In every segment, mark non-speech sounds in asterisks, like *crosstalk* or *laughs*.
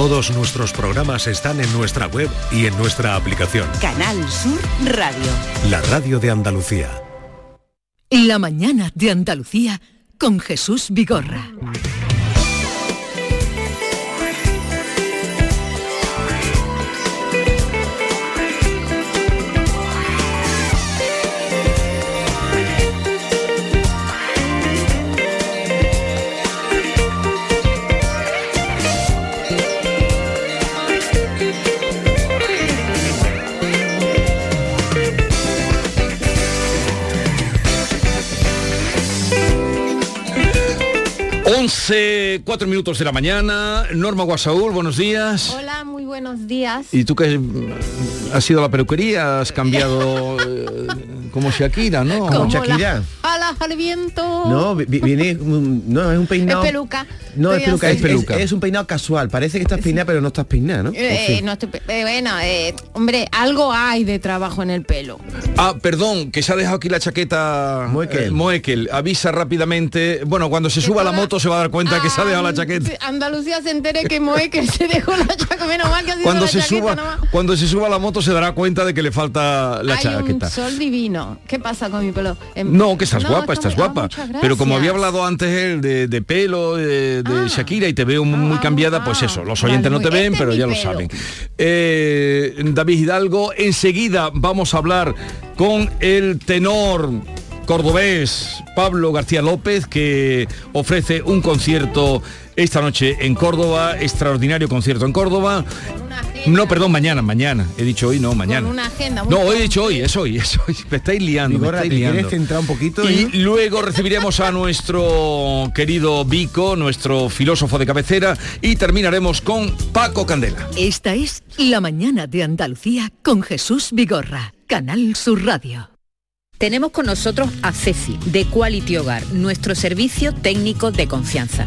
Todos nuestros programas están en nuestra web y en nuestra aplicación. Canal Sur Radio. La radio de Andalucía. La mañana de Andalucía con Jesús Vigorra. 11, 4 minutos de la mañana. Norma Guasaúl, buenos días. Hola, muy buenos días. ¿Y tú qué has ido a la peluquería? ¿Has cambiado *laughs* eh, como Shakira, no? Como Shakira. La, alas al viento. No, viene, no, es un peinado. Es peluca. No, es peluca, es, peluca. Es, un peinado casual. Parece que estás peinada, pero no estás peinada, ¿no? Eh, no estoy, eh, bueno, eh, hombre, algo hay de trabajo en el pelo. Ah, perdón, que se ha dejado aquí la chaqueta Moekel. Moekel. Avisa rápidamente. Bueno, cuando se suba la moto se va a dar cuenta que se ha dejado la chaqueta. Andalucía se entere que Moekel se dejó la chaqueta. Menos mal que ha sido cuando la se chaqueta suba, nomás. cuando se suba la moto se dará cuenta de que le falta la Hay chaqueta. un sol divino. ¿Qué pasa con mi pelo? Em, No, que estás no, guapa, está estás guapa. Pero como había hablado antes él de, de pelo, de, de Ah. Shakira, y te veo muy Ah, cambiada, ah, pues eso, los vale, oyentes no te ven, este es pero ya lo saben. Eh, David Hidalgo, enseguida vamos a hablar con el tenor cordobés Pablo García López, que ofrece un concierto esta noche en Córdoba, extraordinario concierto en Córdoba. No, perdón, mañana, mañana. He dicho hoy, no, mañana. una agenda muy No, hoy he dicho hoy, es hoy, es hoy. Me estáis liando, me Vigorra, estáis ¿te quieres liando. centrar un poquito? Y luego recibiremos a nuestro querido Vico, nuestro filósofo de cabecera, y terminaremos con Paco Candela. Esta es La mañana de Andalucía con Jesús Vigorra. Canal Sur Radio. Tenemos con nosotros a Ceci, de Quality Hogar, nuestro servicio técnico de confianza.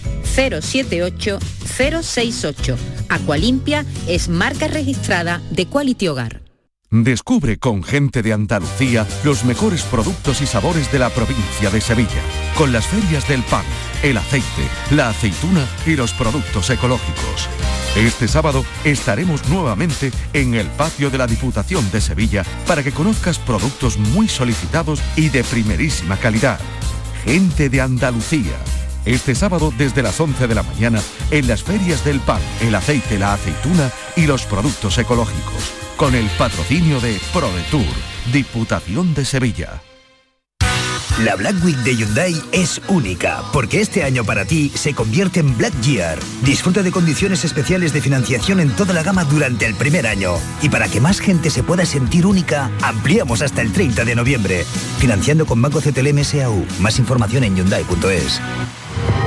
078 068. Aqualimpia es marca registrada de Quality Hogar. Descubre con gente de Andalucía los mejores productos y sabores de la provincia de Sevilla, con las ferias del pan, el aceite, la aceituna y los productos ecológicos. Este sábado estaremos nuevamente en el patio de la Diputación de Sevilla para que conozcas productos muy solicitados y de primerísima calidad. Gente de Andalucía. Este sábado desde las 11 de la mañana en las ferias del pan, el aceite, la aceituna y los productos ecológicos. Con el patrocinio de ProDetour, Diputación de Sevilla. La Black Week de Hyundai es única, porque este año para ti se convierte en Black Year. Disfruta de condiciones especiales de financiación en toda la gama durante el primer año. Y para que más gente se pueda sentir única, ampliamos hasta el 30 de noviembre. Financiando con Banco CTLM SAU. Más información en Hyundai.es.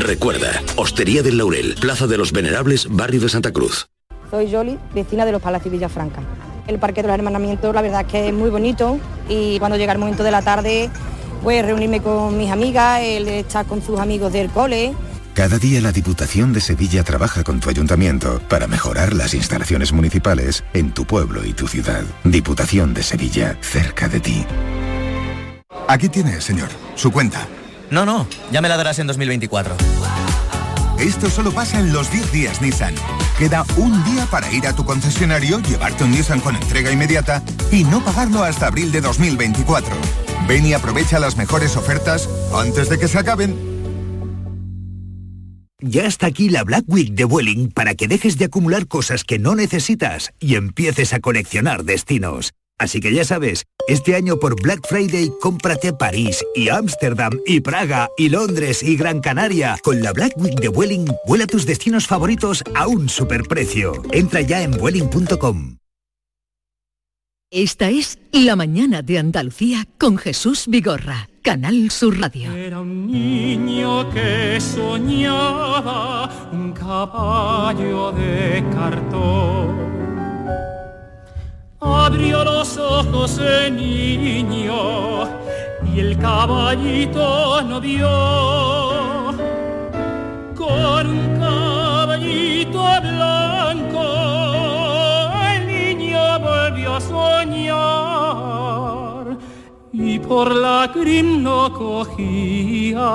Recuerda, Hostería del Laurel, Plaza de los Venerables, Barrio de Santa Cruz. Soy Yoli, vecina de los Palacios Villafranca. El Parque de los Hermanamientos la verdad es que es muy bonito y cuando llega el momento de la tarde pues reunirme con mis amigas, él estar con sus amigos del cole. Cada día la Diputación de Sevilla trabaja con tu ayuntamiento para mejorar las instalaciones municipales en tu pueblo y tu ciudad. Diputación de Sevilla, cerca de ti. Aquí tiene, señor, su cuenta. No, no, ya me la darás en 2024. Esto solo pasa en los 10 días Nissan. Queda un día para ir a tu concesionario, llevarte un Nissan con entrega inmediata y no pagarlo hasta abril de 2024. Ven y aprovecha las mejores ofertas antes de que se acaben. Ya está aquí la Black Week de Vueling para que dejes de acumular cosas que no necesitas y empieces a coleccionar destinos. Así que ya sabes, este año por Black Friday cómprate París y Ámsterdam y Praga y Londres y Gran Canaria. Con la Black Week de Vueling, vuela tus destinos favoritos a un superprecio. Entra ya en vueling.com. Esta es La Mañana de Andalucía con Jesús Vigorra, Canal Sur Radio. Era un niño que soñaba un caballo de cartón Abrió los ojos el niño y el caballito no vio. Con un caballito blanco el niño volvió a soñar y por la crin no cogía.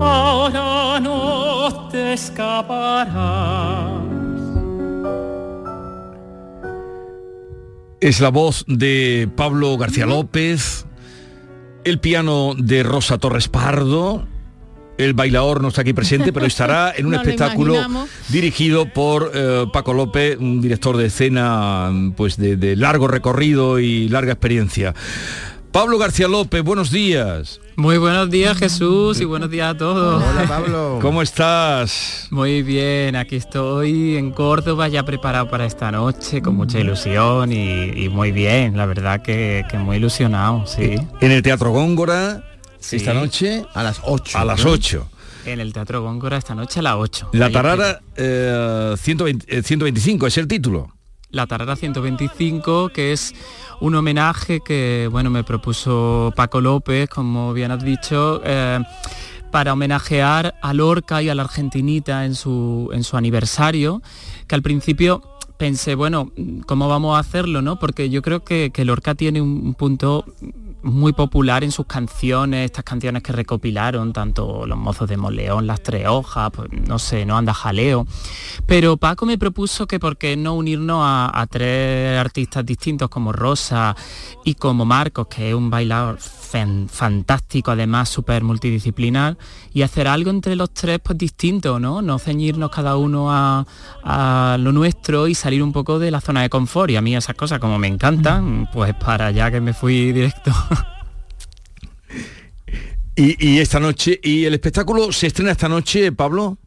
Ahora no te escaparás Es la voz de Pablo García López, el piano de Rosa Torres Pardo, el bailador no está aquí presente, pero estará *laughs* en un espectáculo dirigido por eh, Paco López, un director de escena pues de largo recorrido y larga experiencia. Pablo García López, buenos días. Muy buenos días Jesús y buenos días a todos. Hola *laughs* Pablo. ¿Cómo estás? Muy bien, aquí estoy en Córdoba ya preparado para esta noche con mucha ilusión y, muy bien, la verdad que, muy ilusionado, sí. En el Teatro Góngora, esta noche a las 8. A las 8. En el Teatro Góngora esta noche a las 8. La Tarara 125 eh, es el título. La Tarara 125, que es un homenaje que bueno me propuso Paco López, como bien has dicho, eh, para homenajear a Lorca y a la Argentinita en su, en su aniversario, que al principio pensé, bueno, ¿cómo vamos a hacerlo? no? Porque yo creo que, que Lorca tiene un punto muy popular en sus canciones, estas canciones que recopilaron, tanto Los Mozos de Moleón, Las Tres Hojas, pues no sé, no anda jaleo. Pero Paco me propuso que por qué no unirnos a, tres artistas distintos como Rosa y como Marcos, que es un bailador fantástico, además súper multidisciplinar, y hacer algo entre los tres pues distinto, ¿no? No ceñirnos cada uno a, a, lo nuestro y salir un poco de la zona de confort. Y a mí esas cosas como me encantan, pues para allá que me fui directo. *laughs* y, esta noche, ¿y el espectáculo se estrena esta noche, Pablo?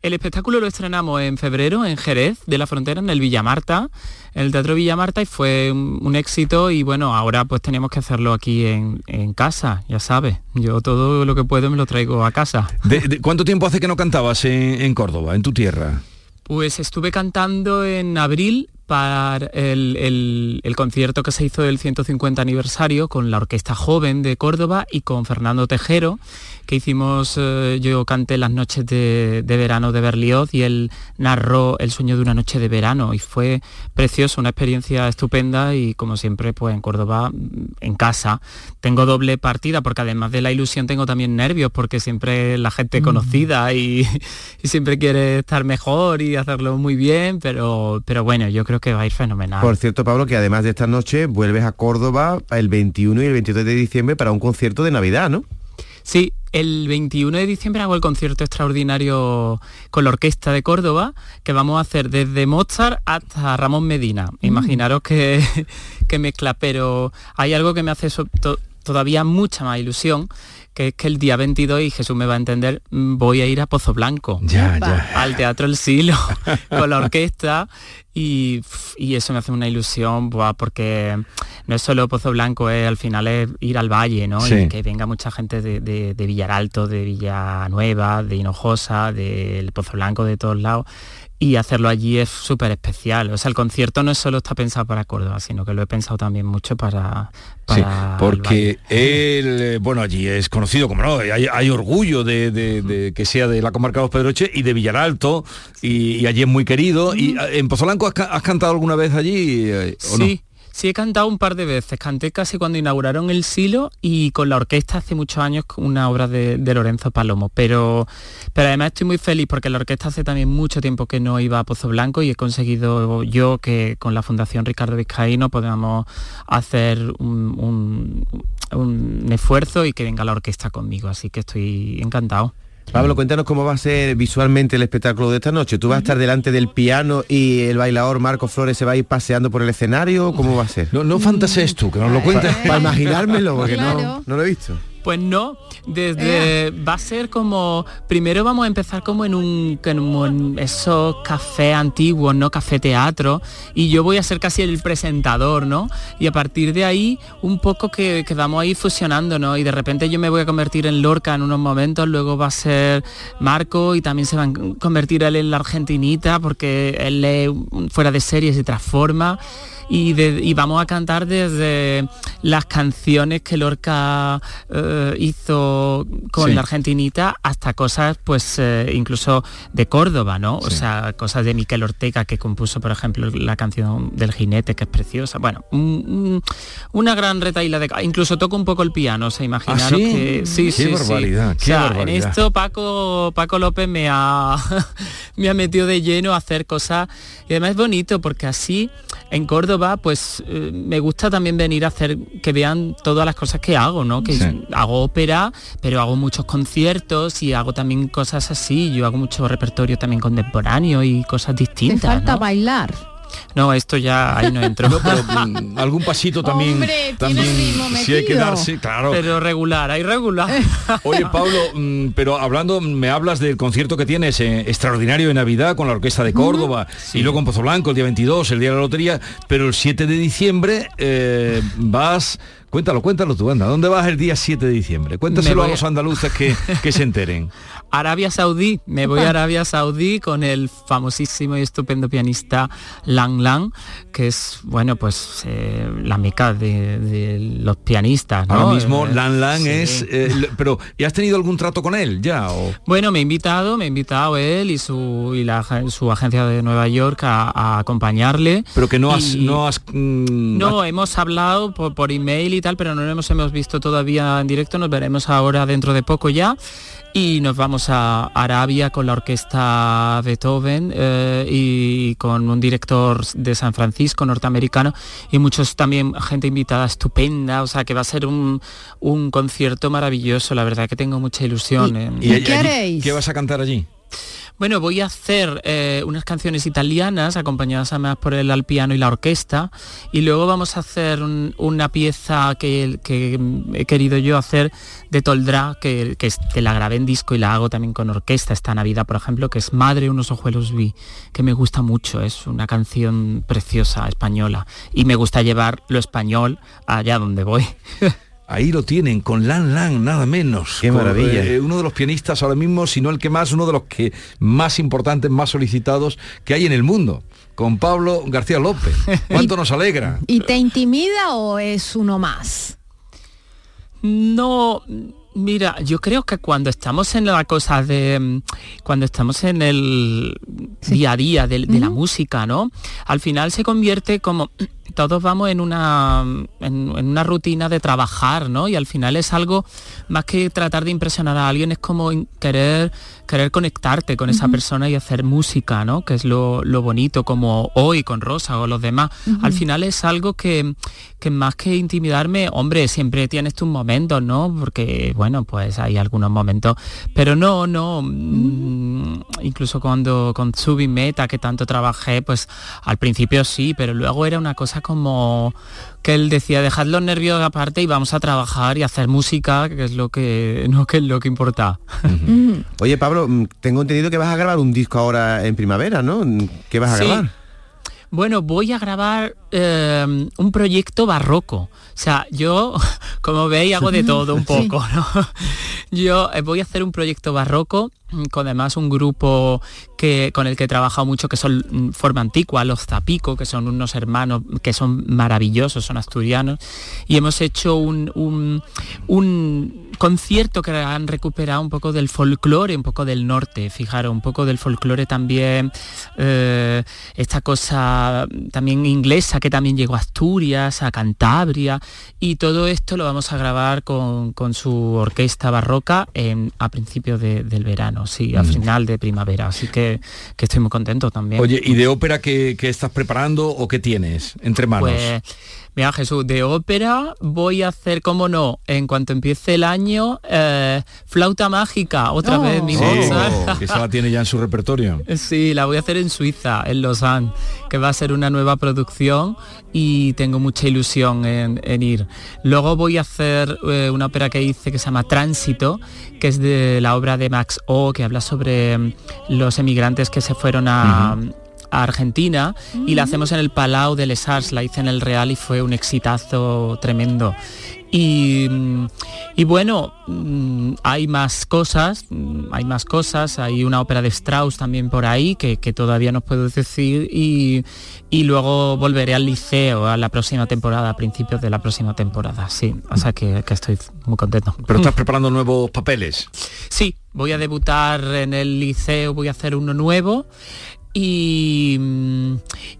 El espectáculo lo estrenamos en febrero en Jerez de la Frontera, en el Villamarta, en el Teatro Villamarta y fue un, éxito y bueno, ahora pues tenemos que hacerlo aquí en, casa, ya sabes. Yo todo lo que puedo me lo traigo a casa. ¿De, cuánto tiempo hace que no cantabas en Córdoba, en tu tierra? Pues estuve cantando en abril para el, concierto que se hizo del 150 aniversario con la Orquesta Joven de Córdoba y con Fernando Tejero, que hicimos, eh, yo canté las noches de, verano de Berlioz y él narró el sueño de una noche de verano y fue precioso, una experiencia estupenda y como siempre pues en Córdoba en casa. Tengo doble partida porque además de la ilusión tengo también nervios porque siempre la gente mm. conocida *laughs* y, siempre quiere estar mejor y hacerlo muy bien, pero, pero bueno, yo creo que va a ir fenomenal. Por cierto, Pablo, que además de esta noche vuelves a Córdoba el 21 y el 22 de diciembre para un concierto de Navidad, ¿no? Sí, el 21 de diciembre hago el concierto extraordinario con la Orquesta de Córdoba, que vamos a hacer desde Mozart hasta Ramón Medina. Mm. Imaginaros que, *laughs* que mezcla, pero hay algo que me hace so- to- todavía mucha más ilusión, que es que el día 22, y Jesús me va a entender, mm, voy a ir a Pozo Blanco. Ya, ya. Al Teatro El Silo, *laughs* con la orquesta. Y, y eso me hace una ilusión, buah, porque no es solo Pozo Blanco, es, al final es ir al valle, ¿no? Sí. Y que venga mucha gente de, de, de Villaralto, de Villanueva, de Hinojosa, del Pozo Blanco, de todos lados. Y hacerlo allí es súper especial. O sea, el concierto no solo está pensado para Córdoba, sino que lo he pensado también mucho para... Sí, para porque él, eh, bueno, allí es conocido, como no, hay, hay orgullo de, que sea de la comarca de los Pedroches y de Villaralto, y, y allí es muy querido. ¿Y eh, en Pozolanco has, ca- has cantado alguna vez allí eh? Sí, sí he cantado un par de veces. Canté casi cuando inauguraron el Silo y con la orquesta hace muchos años una obra de, Lorenzo Palomo. Pero, pero además estoy muy feliz porque la orquesta hace también mucho tiempo que no iba a Pozo Blanco y he conseguido yo que con la Fundación Ricardo Vizcaíno podamos hacer un- un esfuerzo y que venga la orquesta conmigo. Así que estoy encantado. Pablo, cuéntanos cómo va a ser visualmente el espectáculo de esta noche. ¿Tú vas a estar delante del piano y el bailador Marco Flores se va a ir paseando por el escenario? ¿Cómo va a ser? No, no fantasees tú, que nos lo cuentes. Para imaginármelo, porque Claro. no, no lo he visto. Pues no, desde va a ser como primero vamos a empezar como en un como en esos cafés antiguos, ¿no? Café teatro y yo voy a ser casi el presentador, ¿no? Y a partir de ahí un poco que, que vamos a ir fusionando, ¿no? Y de repente yo me voy a convertir en Lorca en unos momentos, luego va a ser Marco y también se va a convertir él en la argentinita porque él lee fuera de serie y se transforma y, de- y vamos a cantar desde las canciones que Lorca eh, hizo con Sí. la argentinita hasta cosas pues eh, incluso de Córdoba, ¿no? O sea, cosas de Miquel Ortega que compuso, por ejemplo, la canción del jinete que es preciosa. Bueno, un- un- una gran retaíla de... Incluso toco un poco el piano, o sea, imaginaros ¿Ah, sí? que... Sí, Qué sí, sí. barbaridad, O qué sea, barbaridad. En esto Paco, Paco López me ha, *laughs* me ha metido de lleno a hacer cosas y además es bonito porque así en Córdoba pues eh, me gusta también venir a hacer que vean todas las cosas que hago, ¿no? Que Sí. hago ópera, pero hago muchos conciertos y hago también cosas así, yo hago mucho repertorio también contemporáneo y cosas Te distintas. falta ¿no? bailar. No, esto ya ahí no entro. *laughs* No, pero, mm, algún pasito también. Hombre, también si hay que darse, claro. Pero regular, hay regular. *laughs* Oye, Pablo, mm, pero hablando, me hablas del concierto que tienes eh, extraordinario de Navidad con la Orquesta de Córdoba y luego en Pozo Blanco el día 22, el día de la lotería, pero el 7 de diciembre eh, vas... Cuéntalo, cuéntalo tú, anda. ¿Dónde vas el día 7 de diciembre? Cuéntaselo a los andaluces que, que se enteren. *laughs* Arabia Saudí, me voy a Arabia Saudí con el famosísimo y estupendo pianista Lang Lang, que es, bueno, pues eh, la meca de, de los pianistas, ¿no? Ahora mismo Eh, Lan Lan sí. es... eh, pero, ¿y has tenido algún trato con él ya? O... Bueno, me ha invitado, me ha invitado él y su y la, su agencia de Nueva York a, a acompañarle. Pero que no has... Y- No, has, mm, No, hemos hablado por, por email y tal, pero no nos hemos visto todavía en directo, nos veremos ahora dentro de poco ya. Y nos vamos a Arabia con la orquesta Beethoven eh, y con un director de San Francisco norteamericano y muchos también gente invitada estupenda, o sea que va a ser un, un concierto maravilloso, la verdad que tengo mucha ilusión. en- ¿Y allí- ¿Qué vas a cantar allí? Bueno, voy a hacer eh, unas canciones italianas acompañadas además por el al piano y la orquesta y luego vamos a hacer un- una pieza que, he querido yo hacer de Toldrá, que, que, que la grabé en disco y la hago también con orquesta esta Navidad, por ejemplo, que es Madre unos ojuelos vi, que me gusta mucho, es una canción preciosa española y me gusta llevar lo español allá donde voy. *laughs* Ahí lo tienen, con Lan Lan, nada menos. Qué Con, maravilla. eh, uno de los pianistas ahora mismo, si no el que más, uno de los que más importantes, más solicitados que hay en el mundo. Con Pablo García López. *laughs* ¿Cuánto nos alegra? ¿Y te intimida o es uno más? No, mira, yo creo que cuando estamos en la cosa de, mm, cuando estamos en el día a día de, de la música, ¿no? Al final se convierte como todos vamos en una, en, en una rutina de trabajar, ¿no? Y al final es algo, más que tratar de impresionar a alguien, es como querer querer conectarte con esa persona y hacer música, ¿no? Que es lo, lo bonito, como hoy con Rosa o los demás. Al final es algo que, que más que intimidarme, hombre, siempre tienes tus momentos, ¿no? Porque, bueno, pues hay algunos momentos, pero no, no, mm, incluso cuando con Subi Meta, que tanto trabajé, pues al principio sí, pero luego era una cosa como que él decía, dejad los nervios aparte y vamos a trabajar y hacer música, que es lo que, no, que es lo que importa. *laughs* Oye, Pablo, mm, tengo entendido que vas a grabar un disco ahora en primavera, ¿no? ¿Qué vas a Sí. grabar? Bueno, voy a grabar eh, un proyecto barroco. O sea, yo, *laughs* como veis, hago de todo un *laughs* poco, ¿no? *laughs* Yo eh, voy a hacer un proyecto barroco mm, con además un grupo que, con el que he trabajado mucho, que son mm, Forma Antigua, los Zapico, que son unos hermanos que son maravillosos, son asturianos, y hemos hecho un, un- un concierto que han recuperado un poco del folclore, un poco del norte, fijaros, un poco del folclore también, eh, esta cosa también inglesa que también llegó a Asturias, a Cantabria, y todo esto lo vamos a grabar con, con su orquesta barroca en- a principios de- del verano, sí, a Mm. final de primavera, así que, que estoy muy contento también. Oye, ¿y de ópera qué, qué estás preparando o qué tienes entre manos? Pues, mira Jesús, de ópera voy a hacer, como no, en cuanto empiece el año, eh, flauta mágica, otra Oh. vez mi Sí, que esa la tiene ya en su repertorio. *laughs* Sí, la voy a hacer en Suiza, en Lausanne, que va a ser una nueva producción y tengo mucha ilusión en, en ir. Luego voy a hacer eh, una ópera que hice que se llama Tránsito, que es de la obra de Max O, que habla sobre mm, los emigrantes que se fueron a... a Argentina y la hacemos en el Palau de Les Arts, la hice en el Real y fue un exitazo tremendo. Y, y bueno, mm, hay más cosas, mm, hay más cosas, hay una ópera de Strauss también por ahí que, que todavía no puedo decir y, y luego volveré al liceo a la próxima temporada, a principios de la próxima temporada, sí, o sea que, que estoy muy contento. Pero estás preparando nuevos papeles. Sí, voy a debutar en el liceo, voy a hacer uno nuevo y,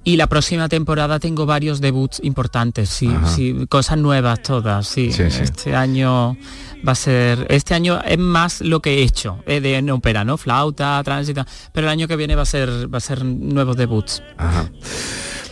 y la próxima temporada tengo varios debuts importantes, sí, cosas nuevas todas, sí. Sí, sí. Este año va a ser, este año es más lo que he hecho eh, de en ópera, ¿no? Flauta, tránsito, pero el año que viene va a ser va a ser nuevos debuts. Ajá.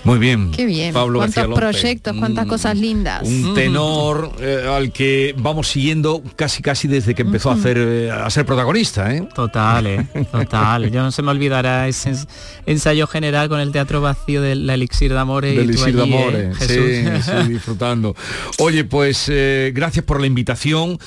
Muy bien. Qué bien. Pablo Cuántos García López. proyectos, cuántas cosas lindas. Un tenor eh, al que vamos siguiendo casi casi desde que empezó a hacer eh, a ser protagonista, ¿eh? Total, eh, *laughs* total. Yo no se me olvidará ese ens- ensayo general con el teatro vacío del elixir de amores y Del tú Isidro allí, eh, Amores, sí, Jesús. sí, *laughs* disfrutando. Oye, pues eh, gracias por la invitación.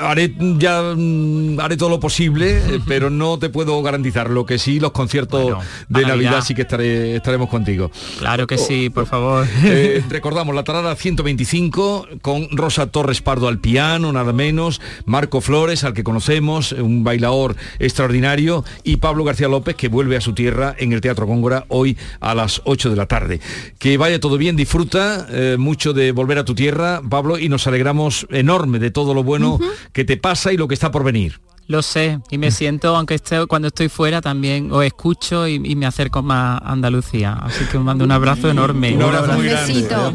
Haré ya mm, haré todo lo posible, eh, pero no te puedo garantizar. Lo que sí, los conciertos de Navidad. Navidad. sí que estaré, estaremos contigo. Claro que sí, por favor. *laughs* Eh, *laughs* recordamos la tarada 125 con Rosa Torres Pardo al piano, nada menos, Marco Flores, al que conocemos, un bailador extraordinario, y Pablo García López, que vuelve a su tierra en el Teatro Góngora hoy a las 8 de la tarde. Que vaya todo bien, disfruta eh, mucho de volver a tu tierra, Pablo, y nos alegramos enorme de todo lo bueno que te pasa y lo que está por venir. Lo sé, y me siento, aunque esté, cuando estoy fuera también os escucho y, y me acerco más a Andalucía. Así que os mando un abrazo enorme. Un abrazo muy grande. besito.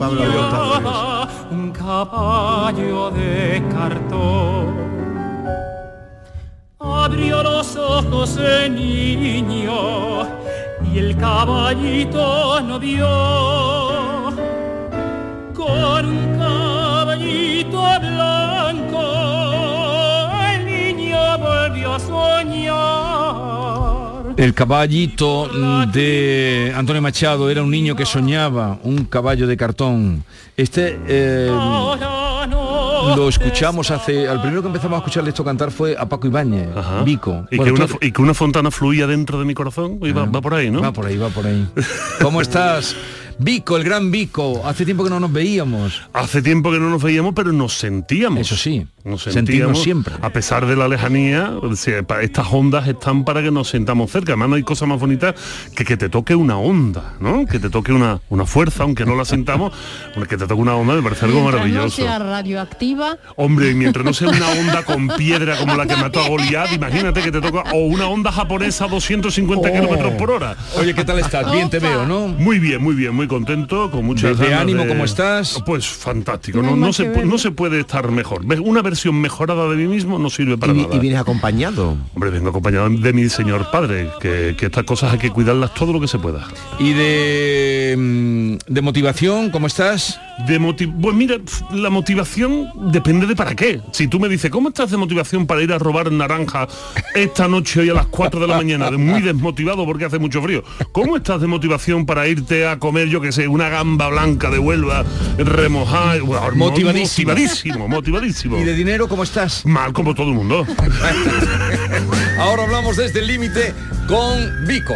un caballo de cartón. Abrió los ojos el niño y el caballito no vio. Con un caballito El caballito de Antonio Machado era un niño que soñaba un caballo de cartón. Este eh, lo escuchamos hace. Al primero que empezamos a escucharle esto cantar fue a Paco Ibáñez, Vico. Y, Bueno, que una, y que una fontana fluía dentro de mi corazón. Y va, va por ahí, ¿no? Va por ahí, va por ahí. ¿Cómo *laughs* estás? Vico, el gran Vico. Hace tiempo que no nos veíamos. Hace tiempo que no nos veíamos, pero nos sentíamos. Eso sí. Nos sentíamos siempre. A pesar de la lejanía, estas ondas están para que nos sentamos cerca. Además no hay cosa más bonita que que te toque una onda, ¿no? Que te toque una, una fuerza, aunque no la sintamos, *laughs* que te toque una onda me parece algo Mientras no maravilloso. sea radioactiva, Hombre, y mientras no *laughs* sea una onda con piedra como la que mató a Goliat, imagínate que te toca, o una onda japonesa a 250 Oh. kilómetros por hora. Oye, ¿qué tal estás? Bien te veo, ¿no? Muy bien, muy bien, muy contento, con muchas Desde ganas ánimo, de- ¿cómo estás? Pues fantástico, No no, se, ver. no se puede estar mejor. ¿Ves? Una versión mejorada de mí mismo no sirve para Y, nada. y vienes acompañado. Hombre, vengo acompañado de mi señor padre, que, que estas cosas hay que cuidarlas todo lo que se pueda. ¿Y de, mm, de motivación, cómo estás? De pues mira, la motivación depende de para qué. Si tú me dices, ¿cómo estás de motivación para ir a robar naranja esta noche hoy a las 4 de la mañana? Muy desmotivado porque hace mucho frío. ¿Cómo estás de motivación para irte a comer, yo que sé, una gamba blanca de Huelva remojada? Bueno, Motivadísimo. Motivadísimo, motivadísimo. ¿Y de dinero cómo estás? Mal como todo el mundo. *laughs* Ahora hablamos desde el límite con Vico.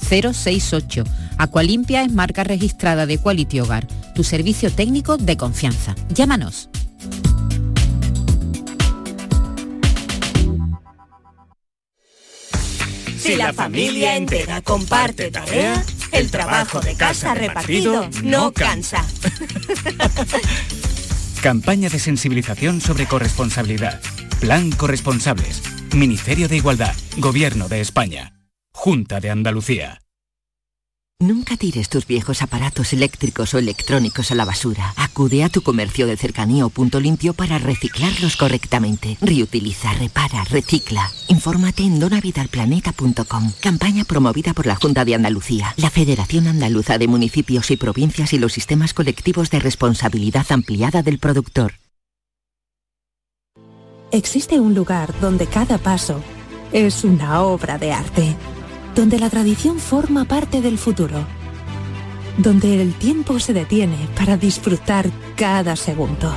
068. Aqualimpia es marca registrada de Quality Hogar, tu servicio técnico de confianza. Llámanos. Si la familia entera comparte tarea, el trabajo de casa repartido no cansa. *laughs* Campaña de sensibilización sobre corresponsabilidad. Plan Corresponsables. Ministerio de Igualdad. Gobierno de España. Junta de Andalucía. Nunca tires tus viejos aparatos eléctricos o electrónicos a la basura. Acude a tu comercio de cercanía o punto limpio para reciclarlos correctamente. Reutiliza, repara, recicla. Infórmate en donavidalplaneta.com. Campaña promovida por la Junta de Andalucía, la Federación Andaluza de Municipios y Provincias y los sistemas colectivos de responsabilidad ampliada del productor. Existe un lugar donde cada paso es una obra de arte, donde la tradición forma parte del futuro, donde el tiempo se detiene para disfrutar cada segundo.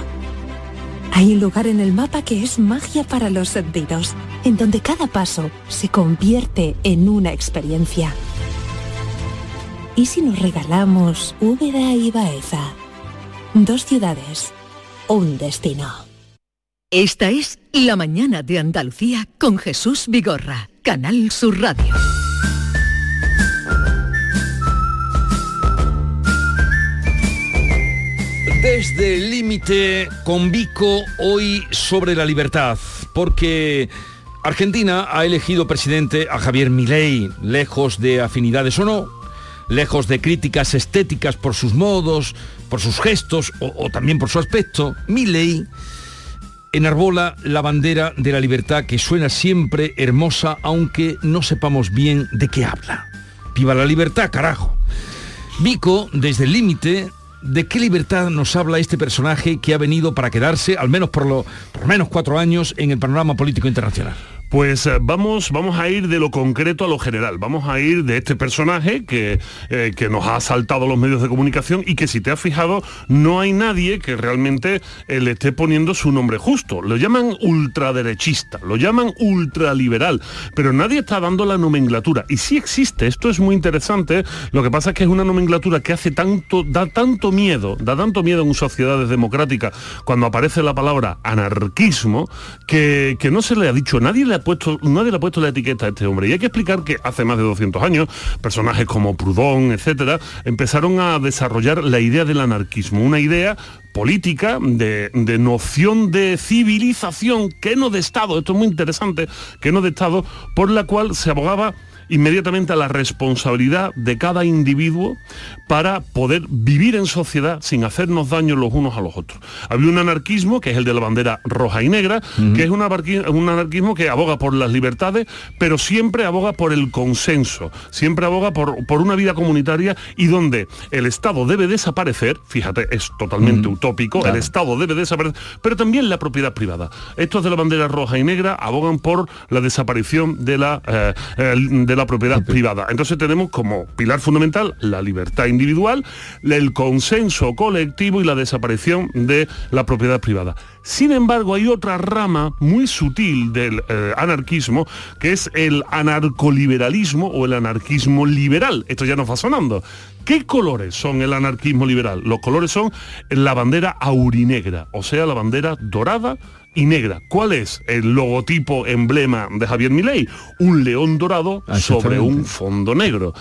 Hay un lugar en el mapa que es magia para los sentidos, en donde cada paso se convierte en una experiencia. ¿Y si nos regalamos Úbeda y Baeza? Dos ciudades, un destino. Esta es La mañana de Andalucía con Jesús Vigorra, Canal Sur Radio. Desde el límite con Vico hoy sobre la libertad, porque Argentina ha elegido presidente a Javier Milei, lejos de afinidades o no, lejos de críticas estéticas por sus modos, por sus gestos o, también por su aspecto. Milei enarbola la bandera de la libertad que suena siempre hermosa aunque no sepamos bien de qué habla. Viva la libertad, carajo. Vico, desde el límite, ¿de qué libertad nos habla este personaje que ha venido para quedarse, al menos por lo, por menos cuatro años, en el panorama político internacional? Pues eh, vamos, vamos a ir de lo concreto a lo general. Vamos a ir de este personaje que, eh, que nos ha asaltado los medios de comunicación y que si te has fijado no hay nadie que realmente eh, le esté poniendo su nombre justo. Lo llaman ultraderechista, lo llaman ultraliberal, pero nadie está dando la nomenclatura. Y sí existe, esto es muy interesante. Lo que pasa es que es una nomenclatura que hace tanto, da tanto miedo, da tanto miedo en sociedades democráticas cuando aparece la palabra anarquismo que, que no se le ha dicho, nadie le ha puesto, nadie le ha puesto la etiqueta a este hombre. Y hay que explicar que hace más de 200 años, personajes como Proudhon, etcétera, empezaron a desarrollar la idea del anarquismo, una idea política, de, de, noción de civilización, que no de Estado, esto es muy interesante, que no de Estado, por la cual se abogaba inmediatamente a la responsabilidad de cada individuo para poder vivir en sociedad sin hacernos daño los unos a los otros. Había un anarquismo, que es el de la bandera roja y negra, que es un, anarquismo que aboga por las libertades, pero siempre aboga por el consenso, siempre aboga por, por una vida comunitaria y donde el Estado debe desaparecer, fíjate, es totalmente utópico, Claro. el Estado debe desaparecer, pero también la propiedad privada. Estos de la bandera roja y negra abogan por la desaparición de la, eh, eh, de la propiedad privada. Entonces tenemos como pilar fundamental la libertad individual, el consenso colectivo y la desaparición de la propiedad privada. Sin embargo, hay otra rama muy sutil del eh, anarquismo, que es el anarcoliberalismo o el anarquismo liberal. Esto ya nos va sonando. ¿Qué colores son el anarquismo liberal? Los colores son la bandera aurinegra, o sea, la bandera dorada y negra. ¿Cuál es el logotipo emblema de Javier Milei? Un león dorado sobre un fondo negro.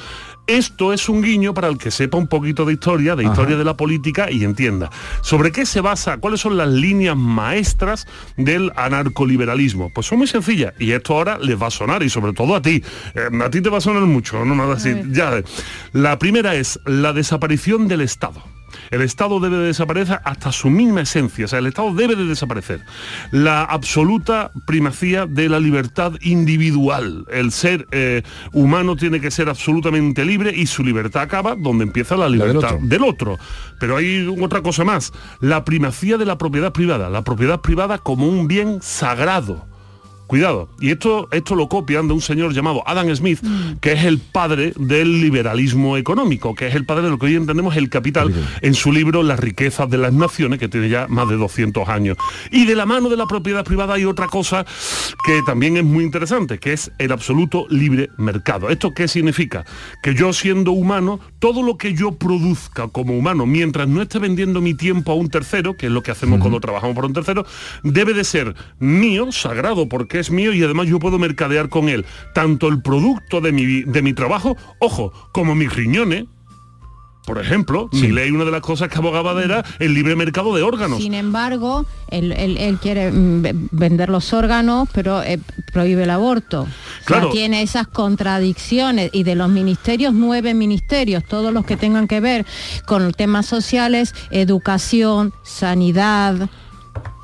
Esto es un guiño para el que sepa un poquito de historia, de historia de la política y entienda. ¿Sobre qué se basa? ¿Cuáles son las líneas maestras del anarcoliberalismo? Pues son muy sencillas y esto ahora les va a sonar y sobre todo a ti. Eh, a ti te va a sonar mucho, no nada así. Ya. La primera es la desaparición del Estado. El Estado debe de desaparecer hasta su misma esencia, o sea, el Estado debe de desaparecer. La absoluta primacía de la libertad individual. El ser eh, humano tiene que ser absolutamente libre y su libertad acaba donde empieza la del libertad otro. del otro. Pero hay otra cosa más, la primacía de la propiedad privada, la propiedad privada como un bien sagrado. Cuidado, y esto, esto lo copian de un señor llamado Adam Smith, que es el padre del liberalismo económico, que es el padre de lo que hoy entendemos el capital, en su libro Las riquezas de las naciones, que tiene ya más de 200 años. Y de la mano de la propiedad privada hay otra cosa que también es muy interesante, que es el absoluto libre mercado. ¿Esto qué significa? Que yo siendo humano, todo lo que yo produzca como humano, mientras no esté vendiendo mi tiempo a un tercero, que es lo que hacemos cuando trabajamos por un tercero, debe de ser mío, sagrado, porque es mío y además yo puedo mercadear con él tanto el producto de mi, de mi trabajo, ojo, como mis riñones. Por ejemplo, si leí una de las cosas que abogaba era el libre mercado de órganos. Sin embargo, él, él- él quiere mm, ve- vender los órganos, pero eh, prohíbe el aborto. O sea, Claro. tiene esas contradicciones y de los ministerios, nueve ministerios, todos los que tengan que ver con temas sociales, educación, sanidad.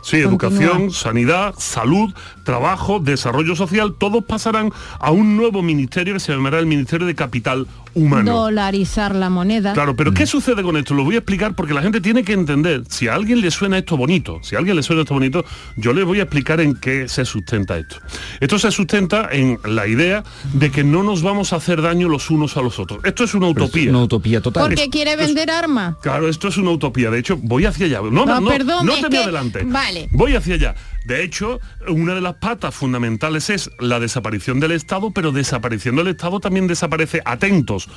Sí, Continúa. educación, sanidad, salud, trabajo, desarrollo social, todos pasarán a un nuevo ministerio que se llamará el Ministerio de Capital Humano. Dolarizar la moneda. Claro, pero ¿qué sucede con esto? Lo voy a explicar porque la gente tiene que entender. Si a alguien le suena esto bonito, si a alguien le suena esto bonito, yo le voy a explicar en qué se sustenta esto. Esto se sustenta en la idea de que no nos vamos a hacer daño los unos a los otros. Esto es una utopía. Una utopía total. Porque quiere vender armas. Claro, esto es una utopía. De hecho, voy hacia allá. No, No, no, perdón, no te me que- adelante. vale. Voy hacia allá. De hecho, una de las patas fundamentales es la desaparición del Estado, pero desapareciendo el Estado también desaparece, atentos,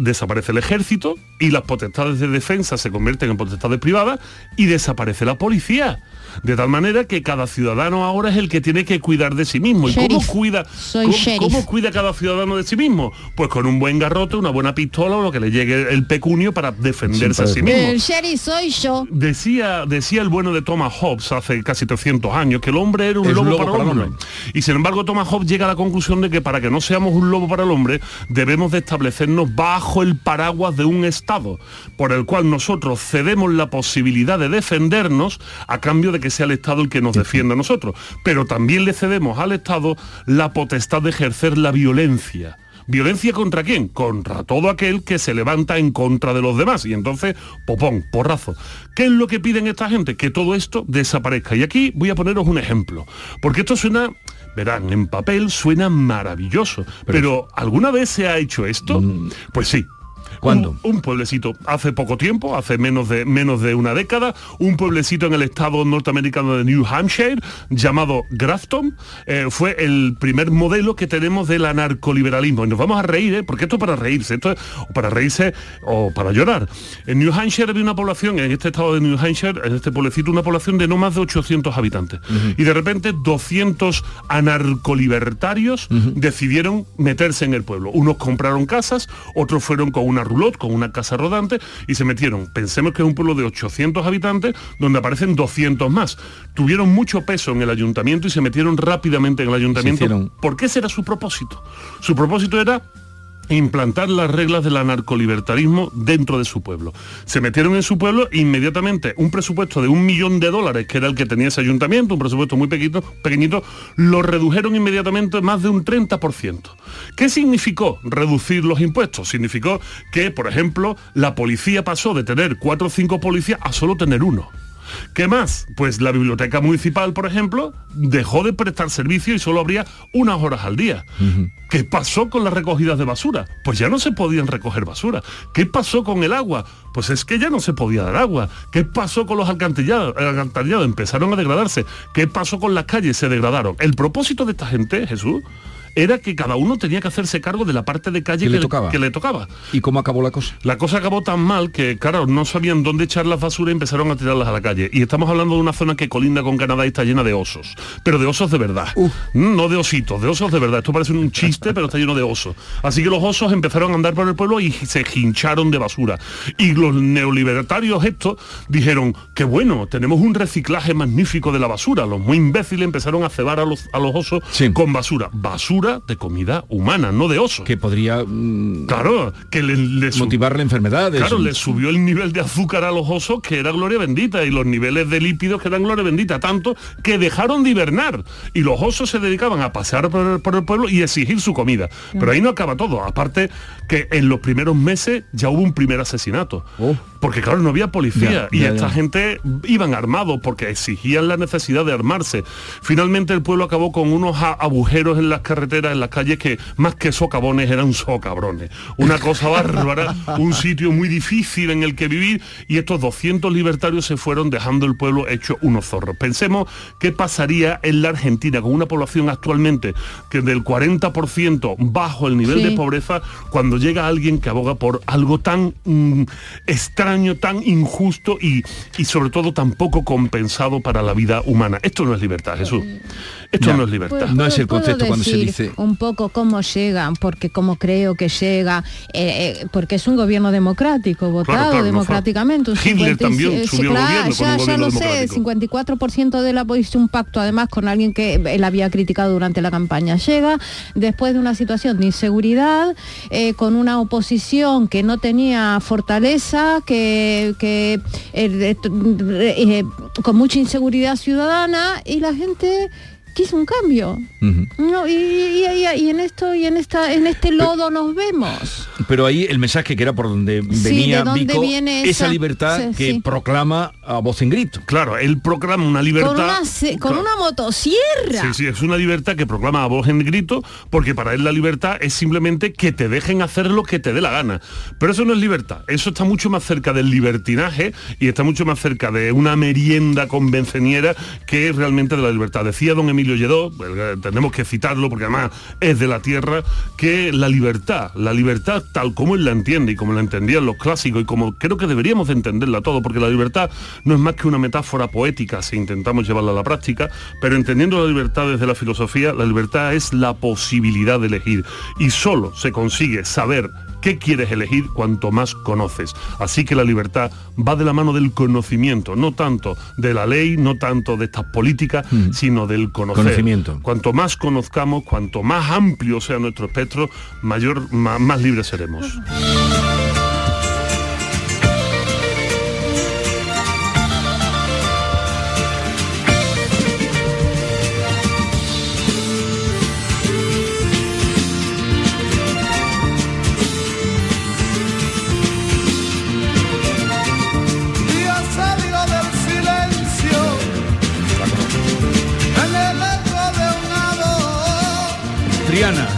desaparece el ejército y las potestades de defensa se convierten en potestades privadas y desaparece la policía. De tal manera que cada ciudadano ahora es el que tiene que cuidar de sí mismo. ¿Y cómo cuida, Soy cómo, cuida cada ciudadano de sí mismo? Pues con un buen garrote, una buena pistola o lo que le llegue el pecunio para defenderse a sí mismo. El sheriff soy yo. Decía, decía el bueno de Thomas Hobbes hace casi 300 años que el hombre era un lobo, lobo para el para el hombre. hombre. Y sin embargo Thomas Hobbes llega a la conclusión de que para que no seamos un lobo para el hombre debemos de establecernos bajo el paraguas de un Estado, por el cual nosotros cedemos la posibilidad de defendernos a cambio de que sea el Estado el que nos defienda a nosotros. Pero también le cedemos al Estado la potestad de ejercer la violencia. ¿Violencia contra quién? Contra todo aquel que se levanta en contra de los demás. Y entonces, popón, porrazo. ¿Qué es lo que piden esta gente? Que todo esto desaparezca. Y aquí voy a poneros un ejemplo. Porque esto suena, verán, en papel suena maravilloso. Pero, ¿alguna vez se ha hecho esto? Pues sí. ¿Cuándo? Un, un pueblecito, hace poco tiempo, hace menos de, menos de una década, un pueblecito en el estado norteamericano de New Hampshire, llamado Grafton, eh, fue el primer modelo que tenemos del anarcoliberalismo. Y nos vamos a reír, ¿eh? porque esto es para reírse, esto es para reírse o para llorar. En New Hampshire había una población, en este estado de New Hampshire, en este pueblecito, una población de no más de 800 habitantes. Y de repente 200 anarcolibertarios decidieron meterse en el pueblo. Unos compraron casas, otros fueron con una una roulotte con una casa rodante y se metieron. Pensemos que es un pueblo de 800 habitantes donde aparecen 200 más. Tuvieron mucho peso en el ayuntamiento y se metieron rápidamente en el ayuntamiento. ¿Por qué ese era su propósito? Su propósito era implantar las reglas del anarcolibertarismo dentro de su pueblo. Se metieron en su pueblo e inmediatamente un presupuesto de un millón de dólares, que era el que tenía ese ayuntamiento, un presupuesto muy pequeñito, pequeñito lo redujeron inmediatamente más de un 30%. ¿Qué significó reducir los impuestos? Significó que, por ejemplo, la policía pasó de tener cuatro o cinco policías a solo tener uno. ¿Qué más? Pues la biblioteca municipal, por ejemplo, dejó de prestar servicio y solo habría unas horas al día. ¿Qué pasó con las recogidas de basura? Pues ya no se podían recoger basura. ¿Qué pasó con el agua? Pues es que ya no se podía dar agua. ¿Qué pasó con los alcantarillados? Alcantarillado empezaron a degradarse. ¿Qué pasó con las calles? Se degradaron. El propósito de esta gente, Jesús, era que cada uno tenía que hacerse cargo de la parte de calle Que le tocaba. que le tocaba. ¿Y cómo acabó la cosa? La cosa acabó tan mal que, claro, no sabían dónde echar las basuras y empezaron a tirarlas a la calle. Y estamos hablando de una zona que colinda con Canadá y está llena de osos. Pero de osos de verdad. Mm, No de ositos, de osos de verdad. Esto parece un chiste, pero está lleno de osos. Así que los osos empezaron a andar por el pueblo y se hincharon de basura. Y los neolibertarios estos dijeron, que bueno, tenemos un reciclaje magnífico de la basura. Los muy imbéciles empezaron a cebar a los, a los osos con basura. Basura de comida humana, no de osos. Que podría... claro, que le, le sub- Motivarle enfermedades. Claro, le subió el nivel de azúcar a los osos que era gloria bendita y los niveles de lípidos que eran gloria bendita, tanto que dejaron de hibernar y los osos se dedicaban a pasear por el, por el pueblo y exigir su comida. Pero ahí no acaba todo, aparte que en los primeros meses ya hubo un primer asesinato. Porque claro, no había policía Ya, y ya, esta ya. gente iban armados porque exigían la necesidad de armarse. Finalmente el pueblo acabó con unos agujeros en las carreteras, en las calles que más que socavones eran socabrones. Una cosa bárbara, un sitio muy difícil en el que vivir y estos 200 libertarios se fueron dejando el pueblo hecho unos zorros. Pensemos qué pasaría en la Argentina con una población actualmente que del 40% bajo el nivel Sí. de pobreza cuando llega alguien que aboga por algo tan mm, extraño, tan injusto y, y sobre todo tan poco compensado para la vida humana. Esto no es libertad, Jesús. Esto Ya. no es libertad. Puedo- No es el concepto cuando se decir un poco cómo llegan, porque como creo que llega, eh, eh, porque es un gobierno democrático, votado claro, no democráticamente. un Hitler 50 también subió claro, gobierno con ya, un ya gobierno lo sé, democrático. 54% de la hizo un pacto además con alguien que él había criticado durante la campaña. Llega después de una situación de inseguridad, eh, con una oposición que no tenía fortaleza, que, que, con mucha inseguridad ciudadana y la gente quiso un cambio. No, y, y- y- y en esto y en esta en este lodo nos vemos. Pero ahí el mensaje que era por donde Sí, venía ¿de dónde Vico, viene esa, esa- libertad sí, que sí. proclama a voz en grito. Claro, él proclama una Con una, se- con una motosierra. Sí, sí, es una libertad que proclama a voz en grito, porque para él la libertad es simplemente que te dejen hacer lo que te dé la gana. Pero eso no es libertad, eso está mucho más cerca del libertinaje y está mucho más cerca de una merienda convenceniera que realmente de la libertad. Decía don Emilio Lledó, eh, tenemos que citarlo porque además es de la tierra, que la libertad, la libertad tal como él la entiende y como la entendían los clásicos y como creo que deberíamos de entenderla todo, porque la libertad no es más que una metáfora poética si intentamos llevarla a la práctica, pero entendiendo la libertad desde la filosofía, la libertad es la posibilidad de elegir. Y solo se consigue saber qué quieres elegir cuanto más conoces. Así que la libertad va de la mano del conocimiento, no tanto de la ley, no tanto de estas políticas, sino del conocer. Conocimiento. Cuanto más conozcamos, cuanto más amplio sea nuestro espectro, mayor, ma- más libres seremos. Triana.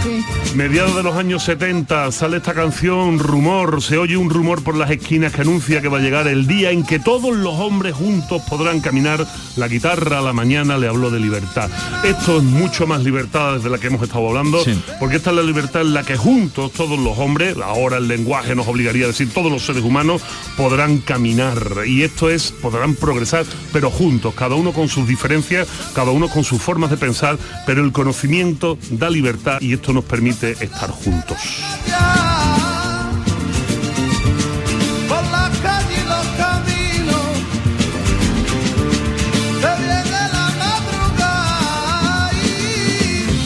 Mediados de los años 70 sale esta canción Rumor, se oye un rumor por las esquinas que anuncia que va a llegar el día en que todos los hombres juntos podrán caminar. La guitarra a la mañana le habló de libertad. Esto es mucho más libertad de la que hemos estado hablando, porque esta es la libertad en la que juntos todos los hombres, ahora el lenguaje nos obligaría a decir todos los seres humanos, podrán caminar. Y esto es, podrán progresar, pero juntos, cada uno con sus diferencias, cada uno con sus formas de pensar, pero el conocimiento da libertad y esto nos permite estar juntos.